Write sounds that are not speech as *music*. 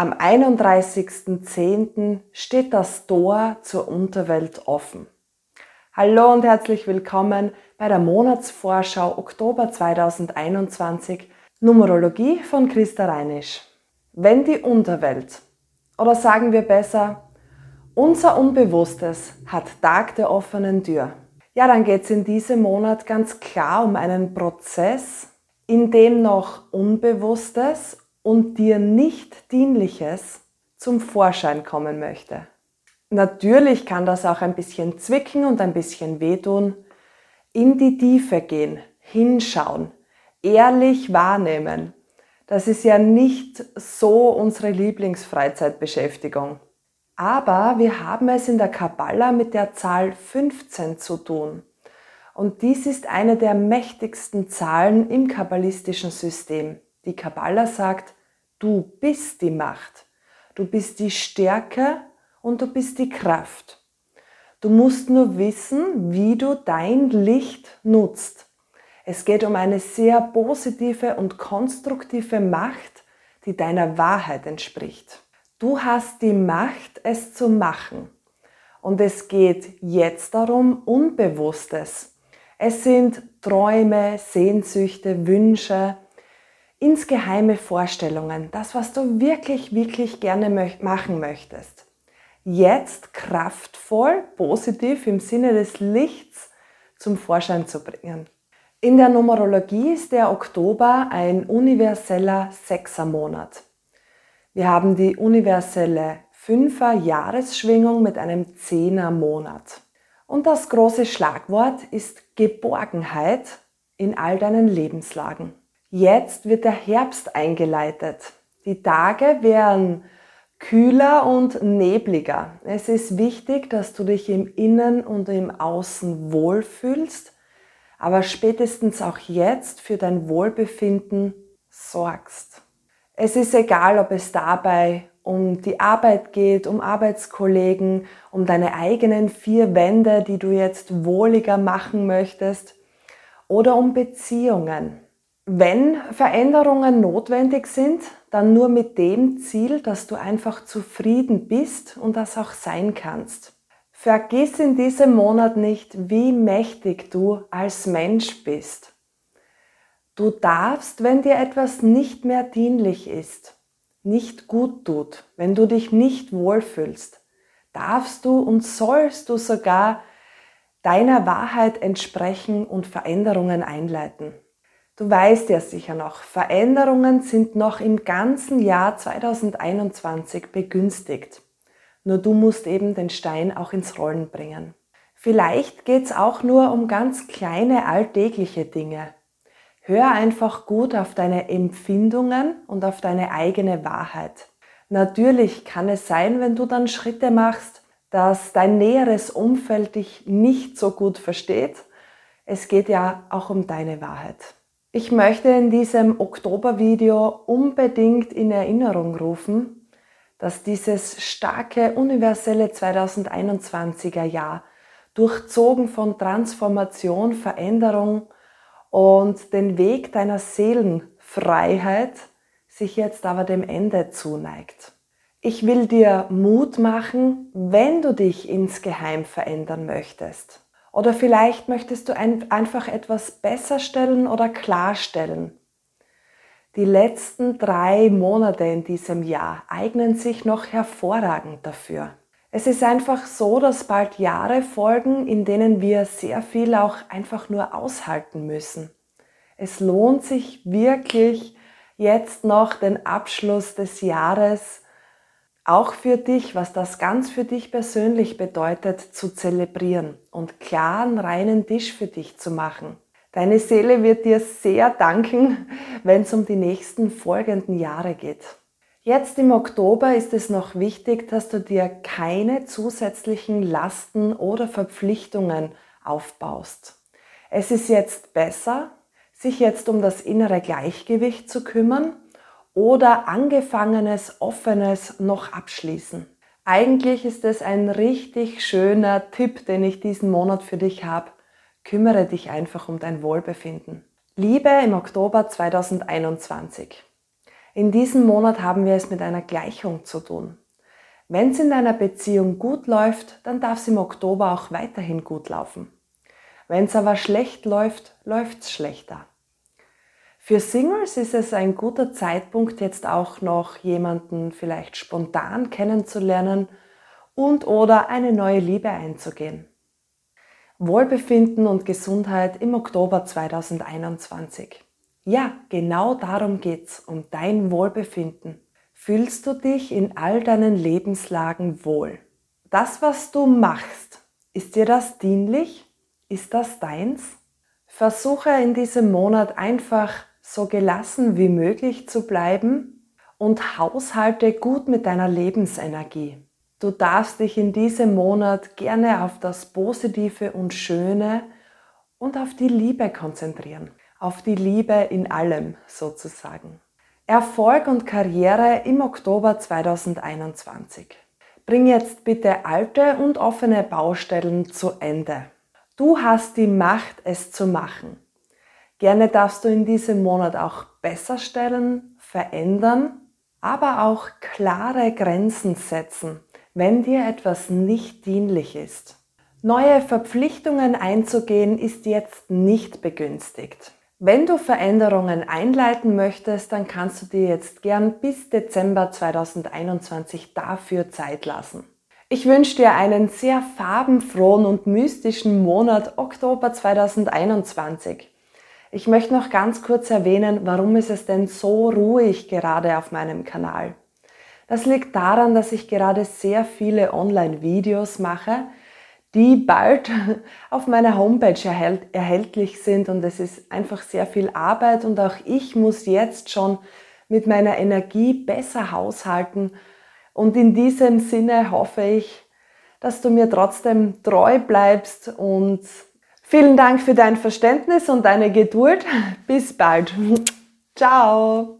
Am 31.10. steht das Tor zur Unterwelt offen. Hallo und herzlich willkommen bei der Monatsvorschau Oktober 2021 Numerologie von Christa Reinisch. Wenn die Unterwelt, oder sagen wir besser, unser Unbewusstes hat Tag der offenen Tür, ja, dann geht es in diesem Monat ganz klar um einen Prozess, in dem noch Unbewusstes und dir nicht dienliches zum Vorschein kommen möchte. Natürlich kann das auch ein bisschen zwicken und ein bisschen wehtun. In die Tiefe gehen, hinschauen, ehrlich wahrnehmen. Das ist ja nicht so unsere Lieblingsfreizeitbeschäftigung. Aber wir haben es in der Kabbala mit der Zahl 15 zu tun. Und dies ist eine der mächtigsten Zahlen im kabbalistischen System. Die Kabbala sagt, du bist die Macht, du bist die Stärke und du bist die Kraft. Du musst nur wissen, wie du dein Licht nutzt. Es geht um eine sehr positive und konstruktive Macht, die deiner Wahrheit entspricht. Du hast die Macht, es zu machen. Und es geht jetzt darum, Unbewusstes. Es sind Träume, Sehnsüchte, Wünsche, insgeheime Vorstellungen, das, was du wirklich, wirklich gerne machen möchtest. Jetzt kraftvoll, positiv im Sinne des Lichts zum Vorschein zu bringen. In der Numerologie ist der Oktober ein universeller Sechsermonat. Wir haben die universelle Fünfer Jahresschwingung mit einem Zehner Monat. Und das große Schlagwort ist Geborgenheit in all deinen Lebenslagen. Jetzt wird der Herbst eingeleitet. Die Tage werden kühler und nebliger. Es ist wichtig, dass du dich im Innen und im Außen wohlfühlst, aber spätestens auch jetzt für dein Wohlbefinden sorgst. Es ist egal, ob es dabei um die Arbeit geht, um Arbeitskollegen, um deine eigenen vier Wände, die du jetzt wohliger machen möchtest, oder um Beziehungen. Wenn Veränderungen notwendig sind, dann nur mit dem Ziel, dass du einfach zufrieden bist und das auch sein kannst. Vergiss in diesem Monat nicht, wie mächtig du als Mensch bist. Du darfst, wenn dir etwas nicht mehr dienlich ist, nicht gut tut, wenn du dich nicht wohlfühlst, darfst du und sollst du sogar deiner Wahrheit entsprechen und Veränderungen einleiten. Du weißt ja sicher noch, Veränderungen sind noch im ganzen Jahr 2021 begünstigt. Nur du musst eben den Stein auch ins Rollen bringen. Vielleicht geht's auch nur um ganz kleine alltägliche Dinge. Hör einfach gut auf deine Empfindungen und auf deine eigene Wahrheit. Natürlich kann es sein, wenn du dann Schritte machst, dass dein näheres Umfeld dich nicht so gut versteht. Es geht ja auch um deine Wahrheit. Ich möchte in diesem Oktober-Video unbedingt in Erinnerung rufen, dass dieses starke universelle 2021er Jahr durchzogen von Transformation, Veränderung und den Weg deiner Seelenfreiheit sich jetzt aber dem Ende zuneigt. Ich will dir Mut machen, wenn du dich insgeheim verändern möchtest. Oder vielleicht möchtest du ein, einfach etwas besser stellen oder klarstellen. Die letzten drei Monate in diesem Jahr eignen sich noch hervorragend dafür. Es ist einfach so, dass bald Jahre folgen, in denen wir sehr viel auch einfach nur aushalten müssen. Es lohnt sich wirklich jetzt noch den Abschluss des Jahres auch für dich, was das ganz für dich persönlich bedeutet, zu zelebrieren und klaren, reinen Tisch für dich zu machen. Deine Seele wird dir sehr danken, wenn es um die nächsten folgenden Jahre geht. Jetzt im Oktober ist es noch wichtig, dass du dir keine zusätzlichen Lasten oder Verpflichtungen aufbaust. Es ist jetzt besser, sich jetzt um das innere Gleichgewicht zu kümmern oder angefangenes, offenes noch abschließen. Eigentlich ist es ein richtig schöner Tipp, den ich diesen Monat für dich habe. Kümmere dich einfach um dein Wohlbefinden. Liebe im Oktober 2021. In diesem Monat haben wir es mit einer Gleichung zu tun. Wenn es in deiner Beziehung gut läuft, dann darf es im Oktober auch weiterhin gut laufen. Wenn es aber schlecht läuft, läuft es schlechter. Für Singles ist es ein guter Zeitpunkt, jetzt auch noch jemanden vielleicht spontan kennenzulernen und oder eine neue Liebe einzugehen. Wohlbefinden und Gesundheit im Oktober 2021. Ja, genau darum geht's, um dein Wohlbefinden. Fühlst du dich in all deinen Lebenslagen wohl? Das, was du machst, ist dir das dienlich? Ist das deins? Versuche in diesem Monat einfach so gelassen wie möglich zu bleiben und haushalte gut mit deiner Lebensenergie. Du darfst dich in diesem Monat gerne auf das Positive und Schöne und auf die Liebe konzentrieren. Auf die Liebe in allem sozusagen. Erfolg und Karriere im Oktober 2021. Bring jetzt bitte alte und offene Baustellen zu Ende. Du hast die Macht, es zu machen. Gerne darfst du in diesem Monat auch besser stellen, verändern, aber auch klare Grenzen setzen, wenn dir etwas nicht dienlich ist. Neue Verpflichtungen einzugehen ist jetzt nicht begünstigt. Wenn du Veränderungen einleiten möchtest, dann kannst du dir jetzt gern bis Dezember 2021 dafür Zeit lassen. Ich wünsche dir einen sehr farbenfrohen und mystischen Monat Oktober 2021. Ich möchte noch ganz kurz erwähnen, warum ist es denn so ruhig gerade auf meinem Kanal. Das liegt daran, dass ich gerade sehr viele Online-Videos mache, die bald *laughs* auf meiner Homepage erhält, erhältlich sind. Und es ist einfach sehr viel Arbeit. Und auch ich muss jetzt schon mit meiner Energie besser haushalten. Und in diesem Sinne hoffe ich, dass du mir trotzdem treu bleibst und Vielen Dank für dein Verständnis und deine Geduld. Bis bald. Ciao.